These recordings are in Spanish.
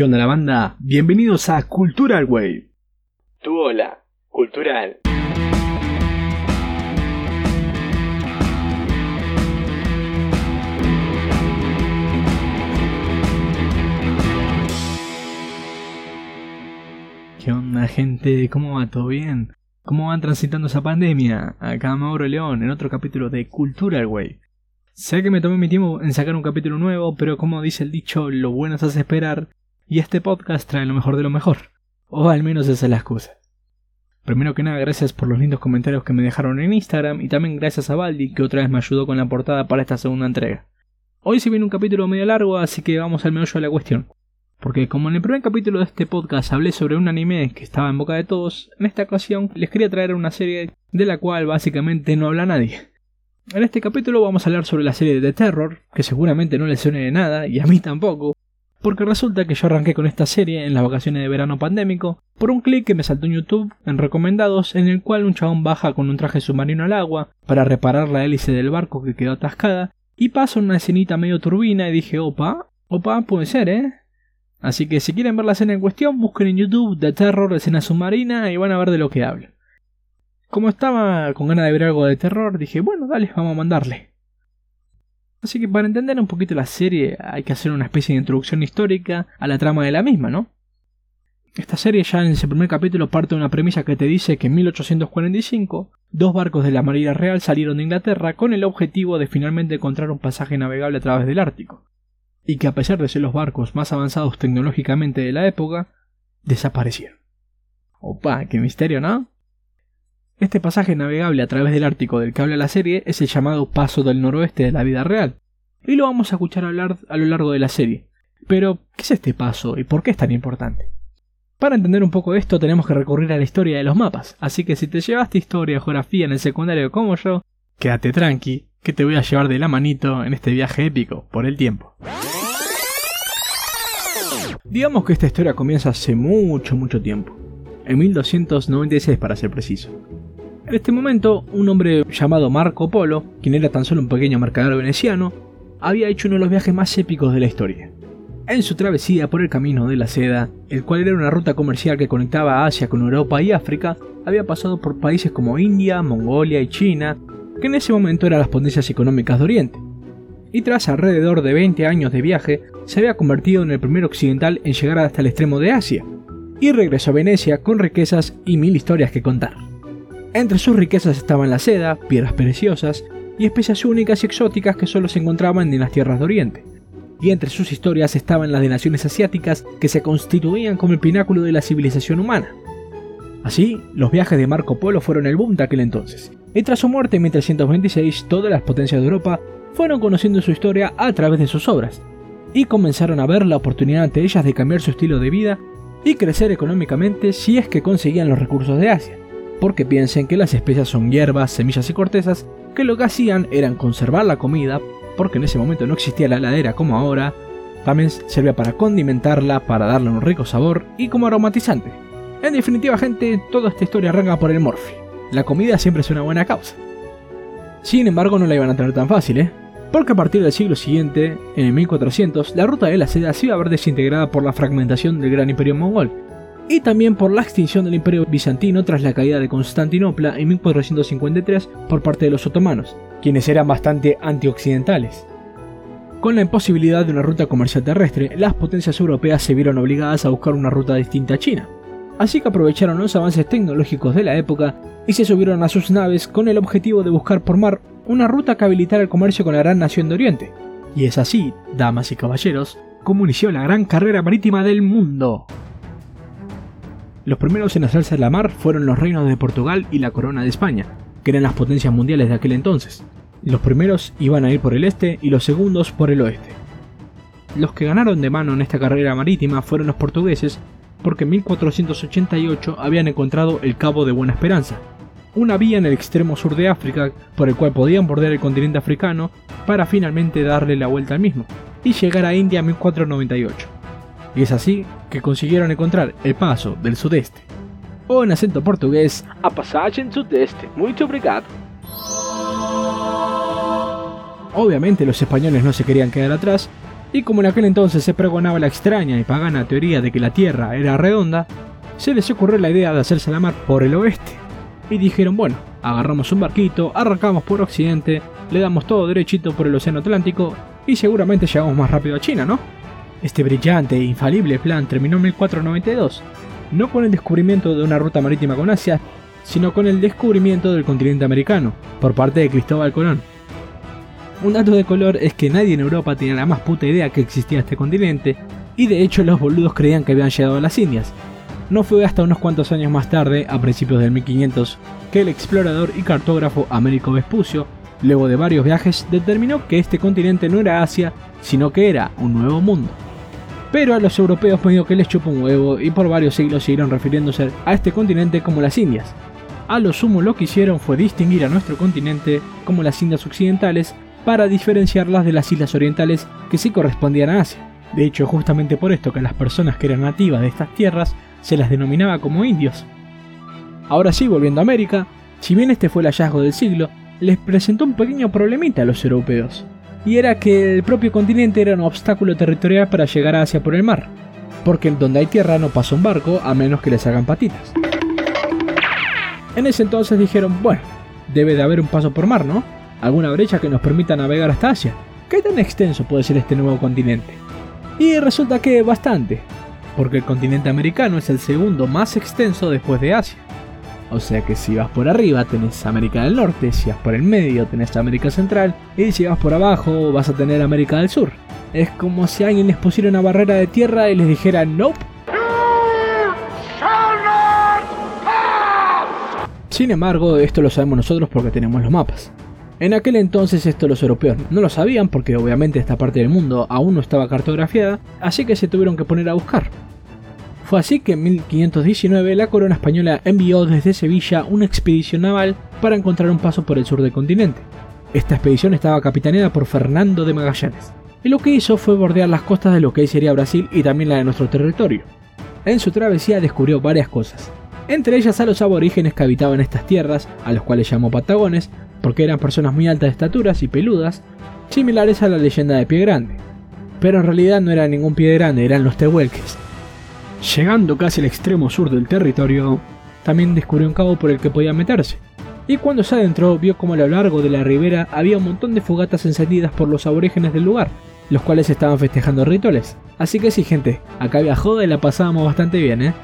¿Qué onda la banda? Bienvenidos a Cultural Wave. Tu hola, cultural. ¿Qué onda gente? ¿Cómo va? ¿Todo bien? ¿Cómo van transitando esa pandemia? Acá Mauro León en otro capítulo de Cultural Wave. Sé que me tomé mi tiempo en sacar un capítulo nuevo, pero como dice el dicho, lo bueno se hace esperar, y este podcast trae lo mejor de lo mejor. O al menos esa es la excusa. Primero que nada, gracias por los lindos comentarios que me dejaron en Instagram y también gracias a Baldi que otra vez me ayudó con la portada para esta segunda entrega. Hoy se viene un capítulo medio largo, así que vamos al meollo de la cuestión. Porque como en el primer capítulo de este podcast hablé sobre un anime que estaba en boca de todos, en esta ocasión les quería traer una serie de la cual básicamente no habla nadie. En este capítulo vamos a hablar sobre la serie de Terror, que seguramente no les suene de nada, y a mí tampoco, porque resulta que yo arranqué con esta serie en las vacaciones de verano pandémico por un clic que me saltó en YouTube en recomendados en el cual un chabón baja con un traje submarino al agua para reparar la hélice del barco que quedó atascada y pasa una escenita medio turbina y dije, opa, opa, puede ser, ¿eh? Así que si quieren ver la escena en cuestión, busquen en YouTube The Terror escena submarina y van a ver de lo que hablo. Como estaba con ganas de ver algo de terror, dije, bueno, dale, vamos a mandarle. Así que para entender un poquito la serie hay que hacer una especie de introducción histórica a la trama de la misma, ¿no? Esta serie ya en su primer capítulo parte de una premisa que te dice que en 1845 dos barcos de la Marina Real salieron de Inglaterra con el objetivo de finalmente encontrar un pasaje navegable a través del Ártico y que a pesar de ser los barcos más avanzados tecnológicamente de la época, desaparecieron. Opa, qué misterio, ¿no? Este pasaje navegable a través del Ártico del que habla la serie es el llamado Paso del Noroeste de la vida real, y lo vamos a escuchar hablar a lo largo de la serie. Pero, ¿qué es este paso y por qué es tan importante? Para entender un poco esto tenemos que recurrir a la historia de los mapas, así que si te llevaste historia o geografía en el secundario como yo, quédate tranqui, que te voy a llevar de la manito en este viaje épico por el tiempo. Digamos que esta historia comienza hace mucho, mucho tiempo, en 1296 para ser preciso. En este momento, un hombre llamado Marco Polo, quien era tan solo un pequeño mercader veneciano, había hecho uno de los viajes más épicos de la historia. En su travesía por el camino de la seda, el cual era una ruta comercial que conectaba Asia con Europa y África, había pasado por países como India, Mongolia y China, que en ese momento eran las potencias económicas de Oriente. Y tras alrededor de 20 años de viaje, se había convertido en el primer occidental en llegar hasta el extremo de Asia, y regresó a Venecia con riquezas y mil historias que contar. Entre sus riquezas estaban la seda, piedras preciosas y especias únicas y exóticas que solo se encontraban en las tierras de Oriente. Y entre sus historias estaban las de naciones asiáticas que se constituían como el pináculo de la civilización humana. Así, los viajes de Marco Polo fueron el boom de aquel entonces, y tras su muerte en 1326 todas las potencias de Europa fueron conociendo su historia a través de sus obras, y comenzaron a ver la oportunidad ante ellas de cambiar su estilo de vida y crecer económicamente si es que conseguían los recursos de Asia, porque piensen que las especias son hierbas, semillas y cortezas que lo que hacían eran conservar la comida, porque en ese momento no existía la heladera como ahora, también servía para condimentarla, para darle un rico sabor y como aromatizante. En definitiva, gente, toda esta historia arranca por el morfi. La comida siempre es una buena causa. Sin embargo, no la iban a tener tan fácil, ¿eh? Porque a partir del siglo siguiente, en el 1400, la ruta de la seda se iba a ver desintegrada por la fragmentación del gran imperio mongol, y también por la extinción del imperio bizantino tras la caída de Constantinopla en 1453 por parte de los otomanos, quienes eran bastante antioccidentales. Con la imposibilidad de una ruta comercial terrestre, las potencias europeas se vieron obligadas a buscar una ruta distinta a China. Así que aprovecharon los avances tecnológicos de la época y se subieron a sus naves con el objetivo de buscar por mar una ruta que habilitara el comercio con la gran nación de Oriente. Y es así, damas y caballeros, como inició la gran carrera marítima del mundo. Los primeros en hacerse la mar fueron los reinos de Portugal y la corona de España, que eran las potencias mundiales de aquel entonces. Los primeros iban a ir por el este y los segundos por el oeste. Los que ganaron de mano en esta carrera marítima fueron los portugueses, porque en 1488 habían encontrado el Cabo de Buena Esperanza, una vía en el extremo sur de África por el cual podían bordear el continente africano para finalmente darle la vuelta al mismo y llegar a India en 1498. Y es así que consiguieron encontrar el paso del sudeste, o en acento portugués, a pasaje en sudeste, muito obrigado. Obviamente los españoles no se querían quedar atrás Y como en aquel entonces se pregonaba la extraña y pagana teoría de que la Tierra era redonda, se les ocurrió la idea de hacerse la mar por el oeste. Y dijeron, bueno, agarramos un barquito, arrancamos por occidente, le damos todo derechito por el Océano Atlántico y seguramente llegamos más rápido a China, ¿no? Este brillante e infalible plan terminó en 1492, no con el descubrimiento de una ruta marítima con Asia, sino con el descubrimiento del continente americano, por parte de Cristóbal Colón. Un dato de color es que nadie en Europa tenía la más puta idea que existía este continente, y de hecho los boludos creían que habían llegado a las Indias. No fue hasta unos cuantos años más tarde, a principios del 1500, que el explorador y cartógrafo Américo Vespucio, luego de varios viajes, determinó que este continente no era Asia, sino que era un nuevo mundo. Pero a los europeos medio que les chupó un huevo y por varios siglos siguieron refiriéndose a este continente como las Indias. A lo sumo lo que hicieron fue distinguir a nuestro continente como las Indias Occidentales para diferenciarlas de las islas orientales que sí correspondían a Asia. De hecho, justamente por esto que las personas que eran nativas de estas tierras se las denominaba como indios. Ahora sí, volviendo a América, si bien este fue el hallazgo del siglo, les presentó un pequeño problemita a los europeos y era que el propio continente era un obstáculo territorial para llegar a Asia por el mar, porque donde hay tierra no pasa un barco a menos que les hagan patitas. En ese entonces dijeron, bueno, debe de haber un paso por mar, ¿no? Alguna brecha que nos permita navegar hasta Asia. ¿Qué tan extenso puede ser este nuevo continente? Y resulta que bastante, porque el continente americano es el segundo más extenso después de Asia. O sea que si vas por arriba tenés América del Norte, si vas por el medio tenés América Central y si vas por abajo vas a tener América del Sur. Es como si alguien les pusiera una barrera de tierra y les dijera nope. Sin embargo, esto lo sabemos nosotros porque tenemos los mapas. En aquel entonces esto los europeos no lo sabían porque obviamente esta parte del mundo aún no estaba cartografiada, así que se tuvieron que poner a buscar. Fue así que en 1519 la corona española envió desde Sevilla una expedición naval para encontrar un paso por el sur del continente. Esta expedición estaba capitaneada por Fernando de Magallanes, y lo que hizo fue bordear las costas de lo que hoy sería Brasil y también la de nuestro territorio. En su travesía descubrió varias cosas, entre ellas a los aborígenes que habitaban estas tierras, a los cuales llamó patagones, porque eran personas muy altas de estaturas y peludas, similares a la leyenda de Pie Grande. Pero en realidad no era ningún pie grande, eran los tehuelques, Llegando casi al extremo sur del territorio, también descubrió un cabo por el que podía meterse. Y cuando se adentró, vio como a lo largo de la ribera había un montón de fogatas encendidas por los aborígenes del lugar, los cuales estaban festejando rituales. Así que sí, gente, acá había joda y la pasábamos bastante bien, ¿eh?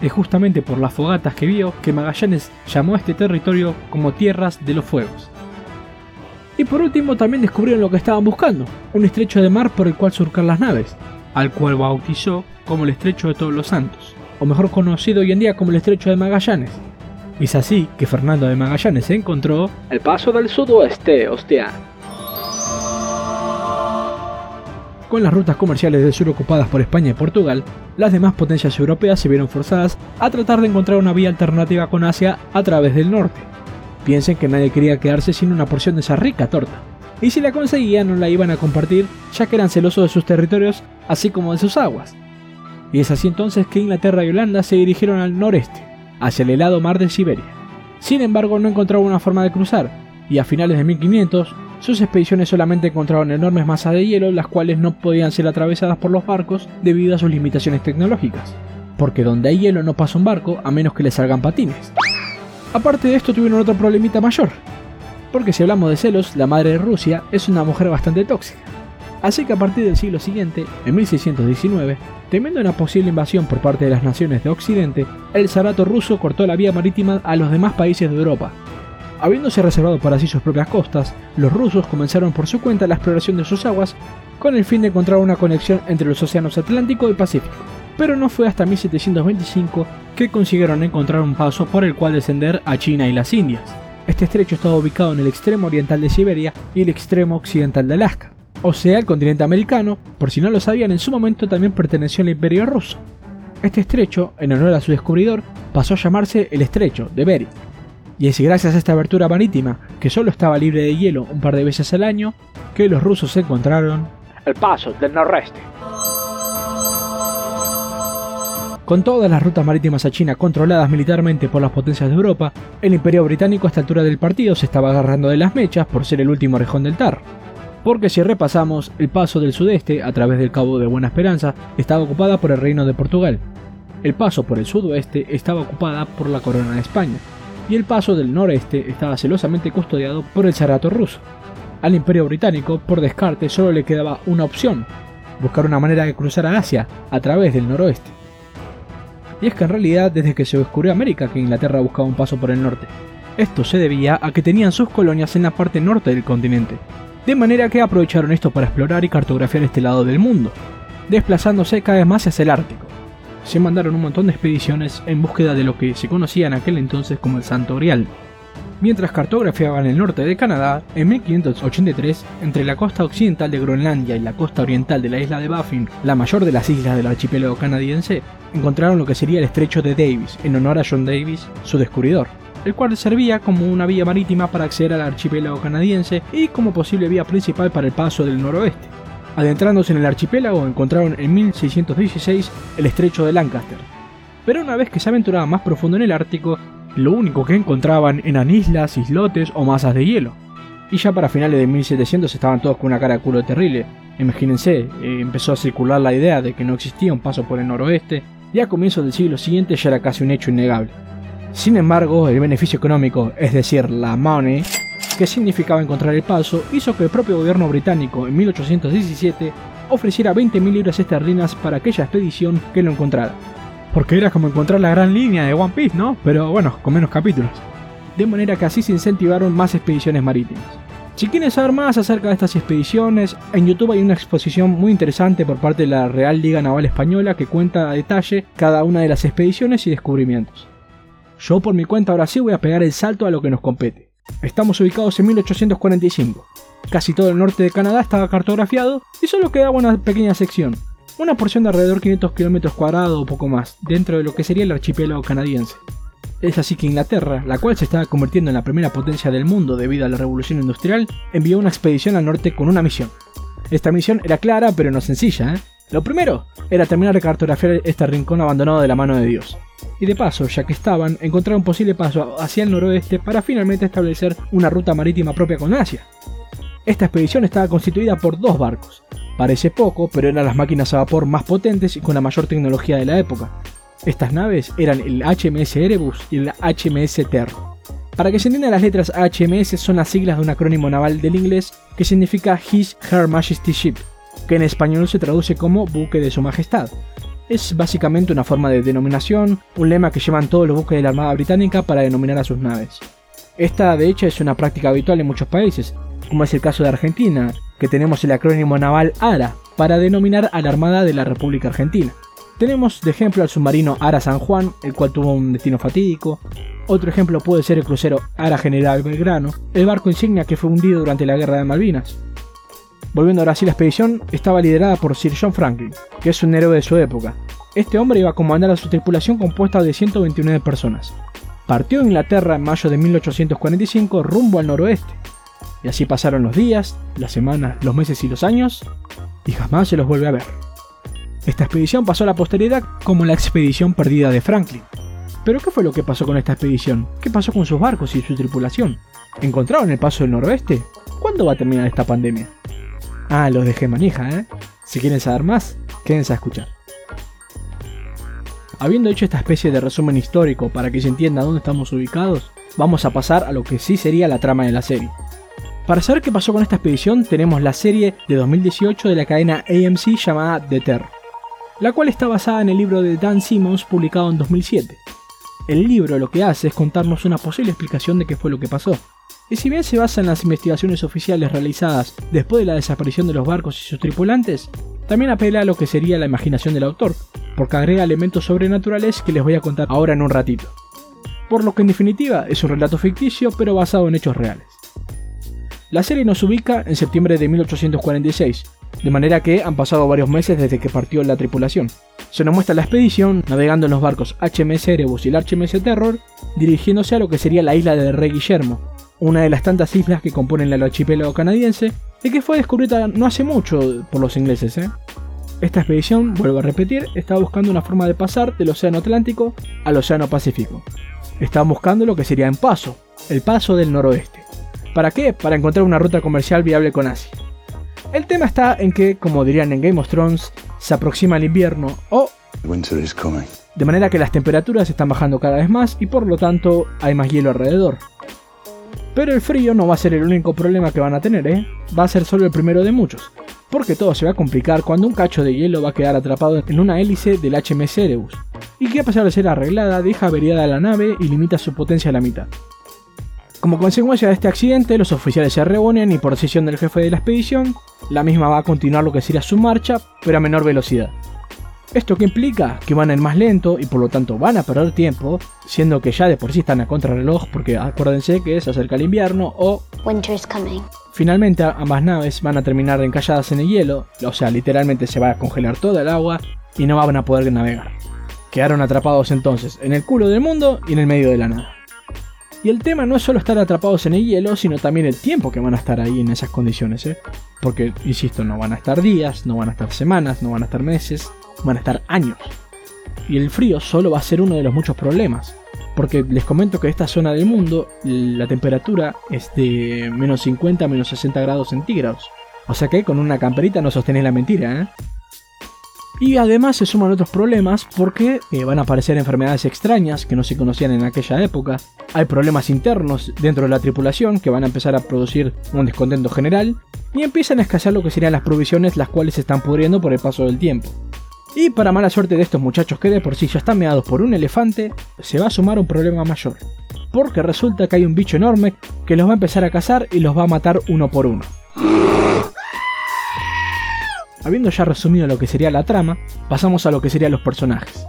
Es justamente por las fogatas que vio que Magallanes llamó a este territorio como Tierras de los Fuegos. Y por último también descubrieron lo que estaban buscando, un estrecho de mar por el cual surcar las naves, al cual bautizó como el Estrecho de Todos los Santos, o mejor conocido hoy en día como el Estrecho de Magallanes. es así que Fernando de Magallanes encontró el paso del sudoeste, hostia. Con las rutas comerciales del sur ocupadas por España y Portugal, las demás potencias europeas se vieron forzadas a tratar de encontrar una vía alternativa con Asia a través del norte. Piensen que nadie quería quedarse sin una porción de esa rica torta, y si la conseguían no la iban a compartir ya que eran celosos de sus territorios así como de sus aguas. Y es así entonces que Inglaterra y Holanda se dirigieron al noreste, hacia el helado mar de Siberia. Sin embargo, no encontraron una forma de cruzar, y a finales de 1500, sus expediciones solamente encontraron enormes masas de hielo, las cuales no podían ser atravesadas por los barcos debido a sus limitaciones tecnológicas, porque donde hay hielo no pasa un barco a menos que le salgan patines. Aparte de esto tuvieron otro problemita mayor, porque si hablamos de celos, la madre de Rusia es una mujer bastante tóxica. Así que a partir del siglo siguiente, en 1619, temiendo una posible invasión por parte de las naciones de Occidente, el zarato ruso cortó la vía marítima a los demás países de Europa. Habiéndose reservado para sí sus propias costas, los rusos comenzaron por su cuenta la exploración de sus aguas con el fin de encontrar una conexión entre los océanos Atlántico y Pacífico. Pero no fue hasta 1725 que consiguieron encontrar un paso por el cual descender a China y las Indias. Este estrecho estaba ubicado en el extremo oriental de Siberia y el extremo occidental de Alaska o sea, el continente americano, por si no lo sabían, en su momento también perteneció al imperio ruso. Este estrecho, en honor a su descubridor, pasó a llamarse el estrecho de Bering. Y es gracias a esta abertura marítima, que solo estaba libre de hielo un par de veces al año, que los rusos encontraron el paso del noroeste. Con todas las rutas marítimas a China controladas militarmente por las potencias de Europa, el imperio británico a esta altura del partido se estaba agarrando de las mechas por ser el último rejón del Tar Porque si repasamos, el paso del sudeste, a través del Cabo de Buena Esperanza, estaba ocupada por el Reino de Portugal. El paso por el sudoeste estaba ocupada por la Corona de España. Y el paso del noreste estaba celosamente custodiado por el Zarato ruso. Al Imperio Británico, por descarte, solo le quedaba una opción, buscar una manera de cruzar a Asia a través del noroeste. Y es que en realidad desde que se descubrió América que Inglaterra buscaba un paso por el norte. Esto se debía a que tenían sus colonias en la parte norte del continente, de manera que aprovecharon esto para explorar y cartografiar este lado del mundo, desplazándose cada vez más hacia el Ártico. Se mandaron un montón de expediciones en búsqueda de lo que se conocía en aquel entonces como el Santo Grial, Mientras cartografiaban el norte de Canadá, en 1583, entre la costa occidental de Groenlandia y la costa oriental de la isla de Baffin, la mayor de las islas del archipiélago canadiense, encontraron lo que sería el estrecho de Davis, en honor a John Davis, su descubridor, el cual servía como una vía marítima para acceder al archipiélago canadiense y como posible vía principal para el paso del noroeste. Adentrándose en el archipiélago encontraron en 1616 el estrecho de Lancaster. Pero una vez que se aventuraba más profundo en el Ártico, lo único que encontraban eran islas, islotes o masas de hielo. Y ya para finales de 1700 estaban todos con una cara de culo terrible. Imagínense, eh, empezó a circular la idea de que no existía un paso por el noroeste, y a comienzos del siglo siguiente ya era casi un hecho innegable. Sin embargo, el beneficio económico, es decir, la money, que significaba encontrar el paso, hizo que el propio gobierno británico en 1817 ofreciera 20.000 libras esterlinas para aquella expedición que lo encontrara porque era como encontrar la gran línea de One Piece, ¿no? Pero bueno, con menos capítulos. De manera que así se incentivaron más expediciones marítimas. Si quieren saber más acerca de estas expediciones, en YouTube hay una exposición muy interesante por parte de la Real Liga Naval Española que cuenta a detalle cada una de las expediciones y descubrimientos. Yo por mi cuenta ahora sí voy a pegar el salto a lo que nos compete. Estamos ubicados en 1845. Casi todo el norte de Canadá estaba cartografiado y solo quedaba una pequeña sección, una porción de alrededor 500 km cuadrados o poco más, dentro de lo que sería el archipiélago canadiense. Es así que Inglaterra, la cual se estaba convirtiendo en la primera potencia del mundo debido a la revolución industrial, envió una expedición al norte con una misión. Esta misión era clara pero no sencilla, ¿eh? Lo primero era terminar de cartografiar este rincón abandonado de la mano de Dios. Y de paso, ya que estaban, encontrar un posible paso hacia el noroeste para finalmente establecer una ruta marítima propia con Asia. Esta expedición estaba constituida por dos barcos, Parece poco, pero eran las máquinas a vapor más potentes y con la mayor tecnología de la época. Estas naves eran el HMS Erebus y el HMS Terror. Para que se entiendan las letras HMS son las siglas de un acrónimo naval del inglés que significa His Her Majesty Ship, que en español se traduce como buque de su majestad. Es básicamente una forma de denominación, un lema que llevan todos los buques de la Armada Británica para denominar a sus naves. Esta de hecho es una práctica habitual en muchos países, como es el caso de Argentina, que tenemos el acrónimo naval ARA para denominar a la Armada de la República Argentina. Tenemos de ejemplo al submarino ARA San Juan, el cual tuvo un destino fatídico. Otro ejemplo puede ser el crucero ARA General Belgrano, el barco insignia que fue hundido durante la Guerra de Malvinas. Volviendo ahora sí, la expedición estaba liderada por Sir John Franklin, que es un héroe de su época. Este hombre iba a comandar a su tripulación compuesta de 129 personas. Partió de Inglaterra en mayo de 1845 rumbo al noroeste, y así pasaron los días, las semanas, los meses y los años, y jamás se los vuelve a ver. Esta expedición pasó a la posteridad como la expedición perdida de Franklin. Pero ¿qué fue lo que pasó con esta expedición? ¿Qué pasó con sus barcos y su tripulación? ¿Encontraron el paso del noroeste? ¿Cuándo va a terminar esta pandemia? Ah, los dejé manija, ¿eh? Si quieren saber más, quédense a escuchar. Habiendo hecho esta especie de resumen histórico para que se entienda dónde estamos ubicados, vamos a pasar a lo que sí sería la trama de la serie. Para saber qué pasó con esta expedición tenemos la serie de 2018 de la cadena AMC llamada The Terror, la cual está basada en el libro de Dan Simmons publicado en 2007. El libro lo que hace es contarnos una posible explicación de qué fue lo que pasó. Y si bien se basa en las investigaciones oficiales realizadas después de la desaparición de los barcos y sus tripulantes, también apela a lo que sería la imaginación del autor, porque agrega elementos sobrenaturales que les voy a contar ahora en un ratito. Por lo que en definitiva es un relato ficticio pero basado en hechos reales. La serie nos ubica en septiembre de 1846, de manera que han pasado varios meses desde que partió la tripulación. Se nos muestra la expedición navegando en los barcos HMS Erebus y el HMS Terror, dirigiéndose a lo que sería la isla de Rey Guillermo, una de las tantas islas que componen el archipiélago canadiense y que fue descubierta no hace mucho por los ingleses. ¿eh? Esta expedición, vuelvo a repetir, estaba buscando una forma de pasar del Océano Atlántico al Océano Pacífico. Estaban buscando lo que sería en paso, el paso del noroeste. ¿Para qué? Para encontrar una ruta comercial viable con Asia. El tema está en que, como dirían en Game of Thrones, se aproxima el invierno o de manera que las temperaturas están bajando cada vez más y por lo tanto hay más hielo alrededor. Pero el frío no va a ser el único problema que van a tener, ¿eh? Va a ser solo el primero de muchos. Porque todo se va a complicar cuando un cacho de hielo va a quedar atrapado en una hélice del HMS Erebus. Y que a pesar de ser arreglada, deja averiada la nave y limita su potencia a la mitad. Como consecuencia de este accidente, los oficiales se reúnen y por decisión del jefe de la expedición, la misma va a continuar lo que sería su marcha, pero a menor velocidad. ¿Esto qué implica? Que van a ir más lento y por lo tanto van a perder tiempo, siendo que ya de por sí están a contrarreloj porque acuérdense que se acerca el invierno o Winter's coming. Finalmente ambas naves van a terminar encalladas en el hielo, o sea, literalmente se va a congelar toda el agua y no van a poder navegar. Quedaron atrapados entonces en el culo del mundo y en el medio de la nada. Y el tema no es solo estar atrapados en el hielo, sino también el tiempo que van a estar ahí en esas condiciones, ¿eh? Porque, insisto, no van a estar días, no van a estar semanas, no van a estar meses, van a estar años. Y el frío solo va a ser uno de los muchos problemas. Porque les comento que esta zona del mundo, la temperatura es de menos 50 a menos 60 grados centígrados. O sea que con una camperita no sostenés la mentira, ¿eh? Y además se suman otros problemas porque eh, van a aparecer enfermedades extrañas que no se conocían en aquella época. Hay problemas internos dentro de la tripulación que van a empezar a producir un descontento general. Y empiezan a escasear lo que serían las provisiones las cuales se están pudriendo por el paso del tiempo. Y para mala suerte de estos muchachos que de por sí ya están meados por un elefante, se va a sumar un problema mayor. Porque resulta que hay un bicho enorme que los va a empezar a cazar y los va a matar uno por uno. Habiendo ya resumido lo que sería la trama, pasamos a lo que serían los personajes.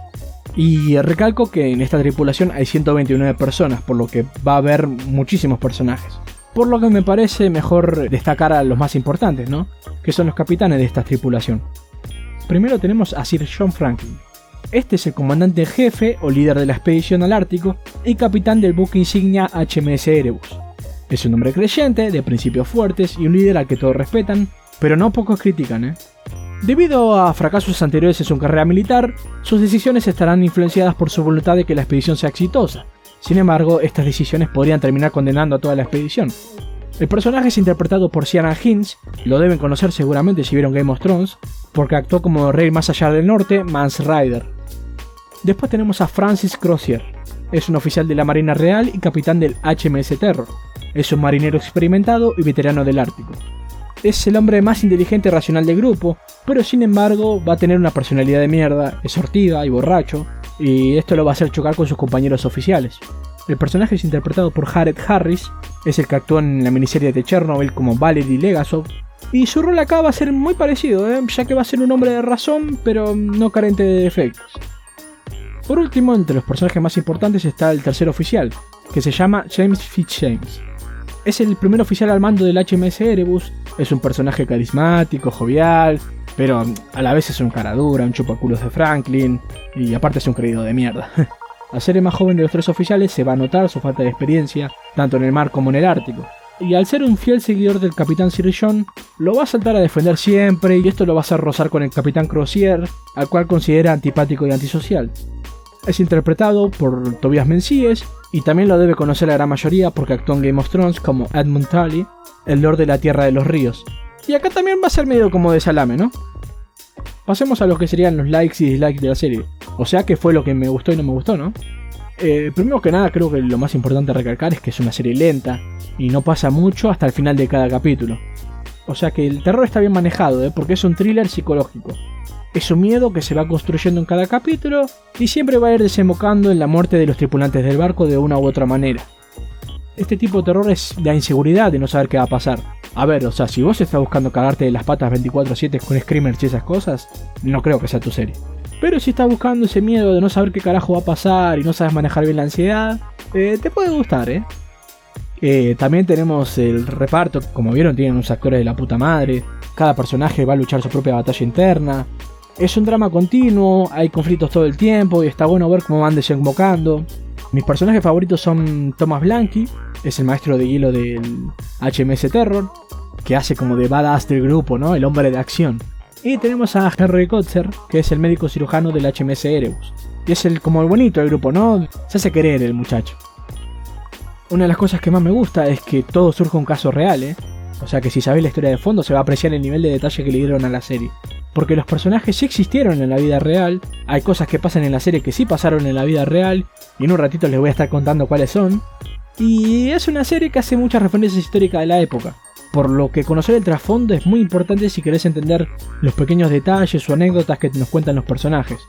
Y recalco que en esta tripulación hay 129 personas, por lo que va a haber muchísimos personajes. Por lo que me parece mejor destacar a los más importantes, ¿no? Que son los capitanes de esta tripulación. Primero tenemos a Sir John Franklin. Este es el comandante jefe o líder de la expedición al Ártico y capitán del buque insignia HMS Erebus. Es un hombre creyente, de principios fuertes y un líder al que todos respetan, pero no pocos critican, ¿eh? Debido a fracasos anteriores en su carrera militar, sus decisiones estarán influenciadas por su voluntad de que la expedición sea exitosa. Sin embargo, estas decisiones podrían terminar condenando a toda la expedición. El personaje es interpretado por Ciaran Hinds, lo deben conocer seguramente si vieron Game of Thrones, porque actuó como rey más allá del norte, Mance Rider. Después tenemos a Francis Crozier, es un oficial de la Marina Real y capitán del HMS Terror. Es un marinero experimentado y veterano del Ártico es el hombre más inteligente y racional del grupo, pero sin embargo va a tener una personalidad de mierda, es sortida y borracho, y esto lo va a hacer chocar con sus compañeros oficiales. El personaje es interpretado por Jared Harris, es el que actuó en la miniserie de Chernobyl como Valery Legasov, y su rol acá va a ser muy parecido, ¿eh? ya que va a ser un hombre de razón, pero no carente de defectos. Por último, entre los personajes más importantes está el tercer oficial, que se llama James Fitzjames. Es el primer oficial al mando del HMS Erebus es un personaje carismático, jovial, pero a la vez es un cara dura, un chupaculos de Franklin, y aparte es un creído de mierda. Al ser el más joven de los tres oficiales se va a notar su falta de experiencia, tanto en el mar como en el Ártico. Y al ser un fiel seguidor del capitán Sir lo va a saltar a defender siempre y esto lo va a hacer rozar con el capitán Crozier, al cual considera antipático y antisocial. Es interpretado por Tobias Menzies y también lo debe conocer la gran mayoría porque actuó en Game of Thrones como Edmund Tully, el Lord de la Tierra de los Ríos. Y acá también va a ser medio como de salame, ¿no? Pasemos a lo que serían los likes y dislikes de la serie. O sea, que fue lo que me gustó y no me gustó, ¿no? Eh, primero que nada, creo que lo más importante a recalcar es que es una serie lenta y no pasa mucho hasta el final de cada capítulo. O sea que el terror está bien manejado, ¿eh? porque es un thriller psicológico. Es un miedo que se va construyendo en cada capítulo y siempre va a ir desembocando en la muerte de los tripulantes del barco de una u otra manera este tipo de terror es la inseguridad de no saber qué va a pasar. A ver, o sea, si vos estás buscando cagarte de las patas 24-7 con screamers y esas cosas, no creo que sea tu serie. Pero si estás buscando ese miedo de no saber qué carajo va a pasar y no sabes manejar bien la ansiedad, eh, te puede gustar, ¿eh? ¿Eh? También tenemos el reparto, como vieron, tienen unos actores de la puta madre. Cada personaje va a luchar su propia batalla interna. Es un drama continuo, hay conflictos todo el tiempo y está bueno ver cómo van desembocando. Mis personajes favoritos son Thomas Blanky, es el maestro de hielo del HMS Terror, que hace como de badass del grupo, ¿no? El hombre de acción. Y tenemos a Henry Kotzer, que es el médico cirujano del HMS Erebus. Y es el como el bonito del grupo, ¿no? Se hace querer el muchacho. Una de las cosas que más me gusta es que todo surge un caso real, ¿eh? O sea que si sabéis la historia de fondo se va a apreciar el nivel de detalle que le dieron a la serie. Porque los personajes sí existieron en la vida real, hay cosas que pasan en la serie que sí pasaron en la vida real, y en un ratito les voy a estar contando cuáles son. Y es una serie que hace muchas referencias históricas de la época. Por lo que conocer el trasfondo es muy importante si querés entender los pequeños detalles o anécdotas que nos cuentan los personajes.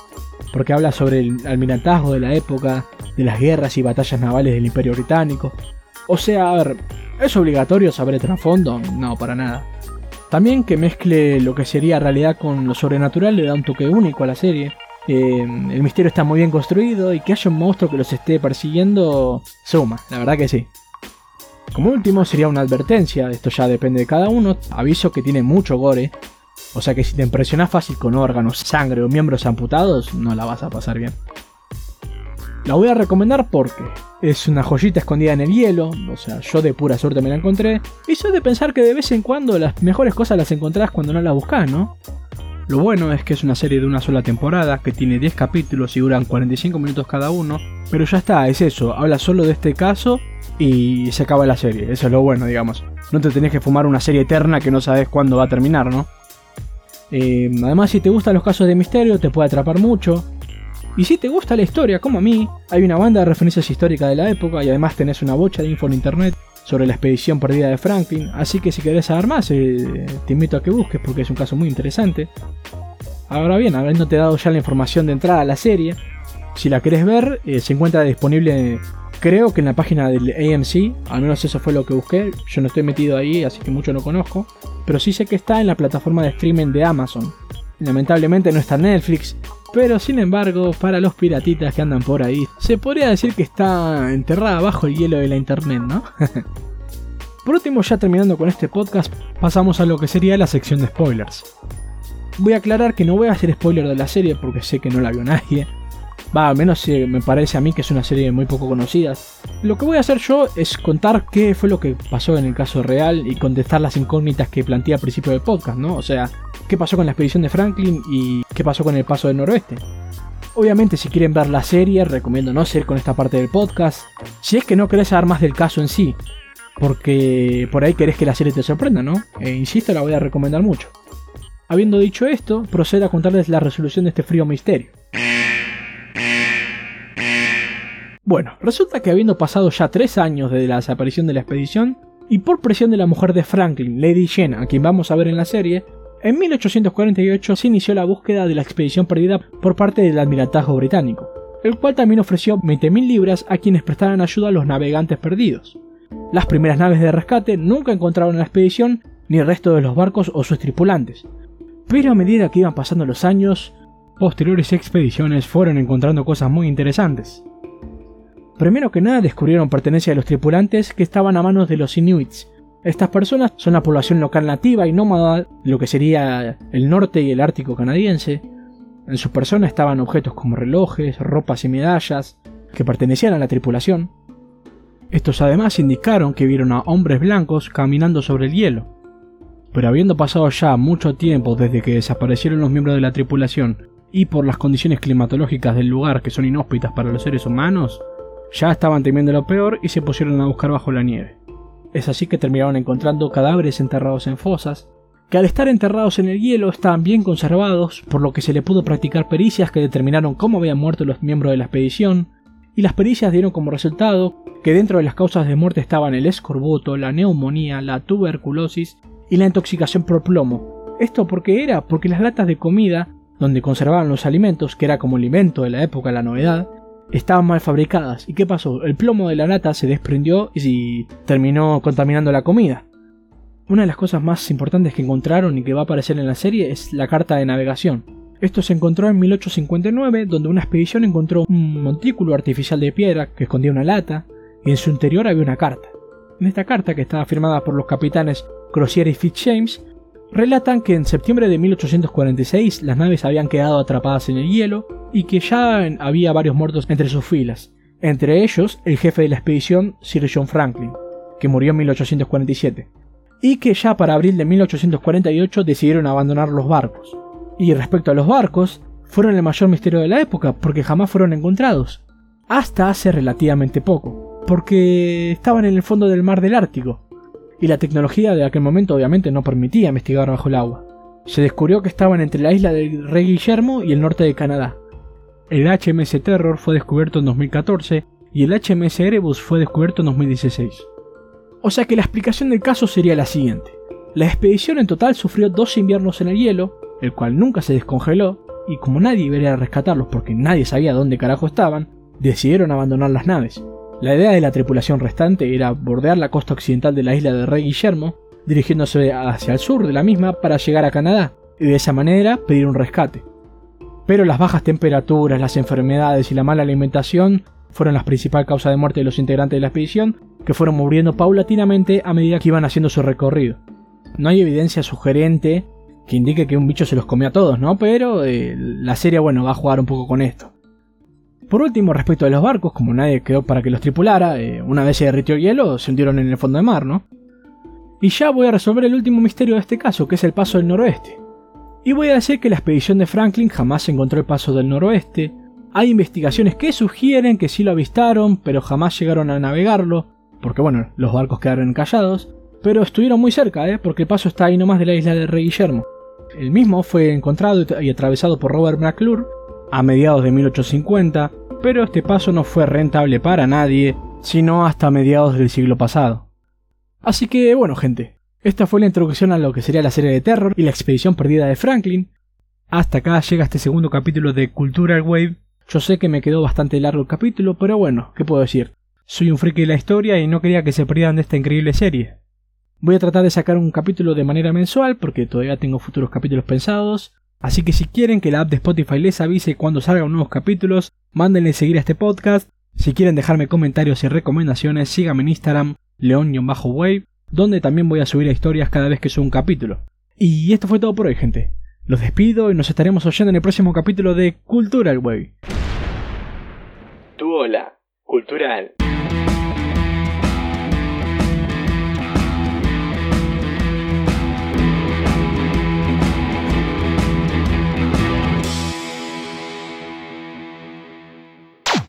Porque habla sobre el almirantazgo de la época, de las guerras y batallas navales del Imperio Británico. O sea, a ver, ¿es obligatorio saber el trasfondo? No, para nada. También que mezcle lo que sería realidad con lo sobrenatural le da un toque único a la serie. Eh, el misterio está muy bien construido y que haya un monstruo que los esté persiguiendo suma, la verdad que sí. Como último sería una advertencia, esto ya depende de cada uno, aviso que tiene mucho gore, o sea que si te impresionas fácil con órganos, sangre o miembros amputados, no la vas a pasar bien. La voy a recomendar porque es una joyita escondida en el hielo, o sea, yo de pura suerte me la encontré, y soy de pensar que de vez en cuando las mejores cosas las encontrás cuando no las buscas, ¿no? Lo bueno es que es una serie de una sola temporada, que tiene 10 capítulos y duran 45 minutos cada uno, pero ya está, es eso, habla solo de este caso y se acaba la serie, eso es lo bueno, digamos. No te tenés que fumar una serie eterna que no sabes cuándo va a terminar, ¿no? Eh, además, si te gustan los casos de misterio, te puede atrapar mucho. Y si te gusta la historia, como a mí, hay una banda de referencias históricas de la época y además tenés una bocha de info en internet sobre la expedición perdida de Franklin, así que si querés saber más, eh, te invito a que busques porque es un caso muy interesante. Ahora bien, habiéndote dado ya la información de entrada a la serie, si la querés ver, eh, se encuentra disponible creo que en la página del AMC, al menos eso fue lo que busqué, yo no estoy metido ahí, así que mucho no conozco, pero sí sé que está en la plataforma de streaming de Amazon. Lamentablemente no está en Netflix, pero sin embargo, para los piratitas que andan por ahí, se podría decir que está enterrada bajo el hielo de la internet, ¿no? por último, ya terminando con este podcast, pasamos a lo que sería la sección de spoilers. Voy a aclarar que no voy a hacer spoiler de la serie porque sé que no la vio nadie. Va, al menos me parece a mí que es una serie muy poco conocida. Lo que voy a hacer yo es contar qué fue lo que pasó en el caso real y contestar las incógnitas que planteé al principio del podcast, ¿no? O sea, qué pasó con la expedición de Franklin y qué pasó con el paso del noroeste. Obviamente si quieren ver la serie recomiendo no seguir con esta parte del podcast, si es que no querés saber más del caso en sí, porque por ahí querés que la serie te sorprenda, ¿no? E insisto, la voy a recomendar mucho. Habiendo dicho esto, procedo a contarles la resolución de este frío misterio. Bueno, resulta que habiendo pasado ya tres años desde la desaparición de la expedición, y por presión de la mujer de Franklin, Lady Jane, a quien vamos a ver en la serie, en 1848 se inició la búsqueda de la expedición perdida por parte del almirantazgo británico, el cual también ofreció 20.000 libras a quienes prestaran ayuda a los navegantes perdidos. Las primeras naves de rescate nunca encontraron la expedición ni el resto de los barcos o sus tripulantes, pero a medida que iban pasando los años, posteriores expediciones fueron encontrando cosas muy interesantes. Primero que nada descubrieron pertenencia de los tripulantes que estaban a manos de los Inuits. Estas personas son la población local nativa y nómada de lo que sería el norte y el ártico canadiense. En sus personas estaban objetos como relojes, ropas y medallas que pertenecían a la tripulación. Estos además indicaron que vieron a hombres blancos caminando sobre el hielo. Pero habiendo pasado ya mucho tiempo desde que desaparecieron los miembros de la tripulación y por las condiciones climatológicas del lugar que son inhóspitas para los seres humanos, ya estaban temiendo lo peor y se pusieron a buscar bajo la nieve. Es así que terminaron encontrando cadáveres enterrados en fosas, que al estar enterrados en el hielo estaban bien conservados, por lo que se le pudo practicar pericias que determinaron cómo habían muerto los miembros de la expedición, y las pericias dieron como resultado que dentro de las causas de muerte estaban el escorbuto, la neumonía, la tuberculosis y la intoxicación por plomo. Esto porque era porque las latas de comida, donde conservaban los alimentos, que era como alimento de la época la novedad, estaban mal fabricadas. ¿Y qué pasó? El plomo de la lata se desprendió y terminó contaminando la comida. Una de las cosas más importantes que encontraron y que va a aparecer en la serie es la carta de navegación. Esto se encontró en 1859, donde una expedición encontró un montículo artificial de piedra que escondía una lata, y en su interior había una carta. En esta carta, que estaba firmada por los capitanes Crozier y Fitzjames, relatan que en septiembre de 1846 las naves habían quedado atrapadas en el hielo y que ya había varios muertos entre sus filas, entre ellos el jefe de la expedición Sir John Franklin, que murió en 1847, y que ya para abril de 1848 decidieron abandonar los barcos. Y respecto a los barcos, fueron el mayor misterio de la época porque jamás fueron encontrados, hasta hace relativamente poco, porque estaban en el fondo del mar del Ártico, y la tecnología de aquel momento obviamente no permitía investigar bajo el agua. Se descubrió que estaban entre la isla del Rey Guillermo y el norte de Canadá. El HMS Terror fue descubierto en 2014 y el HMS Erebus fue descubierto en 2016. O sea que la explicación del caso sería la siguiente. La expedición en total sufrió dos inviernos en el hielo, el cual nunca se descongeló, y como nadie iba a rescatarlos porque nadie sabía dónde carajo estaban, decidieron abandonar las naves. La idea de la tripulación restante era bordear la costa occidental de la isla de Rey Guillermo, dirigiéndose hacia el sur de la misma para llegar a Canadá, y de esa manera pedir un rescate. Pero las bajas temperaturas, las enfermedades y la mala alimentación fueron las principales causas de muerte de los integrantes de la expedición, que fueron muriendo paulatinamente a medida que iban haciendo su recorrido. No hay evidencia sugerente que indique que un bicho se los comió a todos, ¿no? Pero eh, la serie, bueno, va a jugar un poco con esto. Por último, respecto de los barcos, como nadie quedó para que los tripulara, eh, una vez se derritió el hielo, se hundieron en el fondo del mar, ¿no? Y ya voy a resolver el último misterio de este caso, que es el paso del noroeste. Y voy a decir que la expedición de Franklin jamás encontró el paso del noroeste, hay investigaciones que sugieren que sí lo avistaron, pero jamás llegaron a navegarlo, porque bueno, los barcos quedaron encallados, pero estuvieron muy cerca, ¿eh? porque el paso está ahí nomás de la isla de Rey Guillermo. El mismo fue encontrado y atravesado por Robert McClure a mediados de 1850, pero este paso no fue rentable para nadie, sino hasta mediados del siglo pasado. Así que bueno gente, esta fue la introducción a lo que sería la serie de terror y la expedición perdida de Franklin. Hasta acá llega este segundo capítulo de Cultural Wave, yo sé que me quedó bastante largo el capítulo, pero bueno, ¿qué puedo decir? Soy un friki de la historia y no quería que se pierdan de esta increíble serie. Voy a tratar de sacar un capítulo de manera mensual porque todavía tengo futuros capítulos pensados. Así que si quieren que la app de Spotify les avise cuando salgan nuevos capítulos, mándenle seguir a este podcast. Si quieren dejarme comentarios y recomendaciones, síganme en Instagram, leon-wave, donde también voy a subir historias cada vez que suba un capítulo. Y esto fue todo por hoy, gente. Los despido y nos estaremos oyendo en el próximo capítulo de Cultural Way. Tu hola, cultural.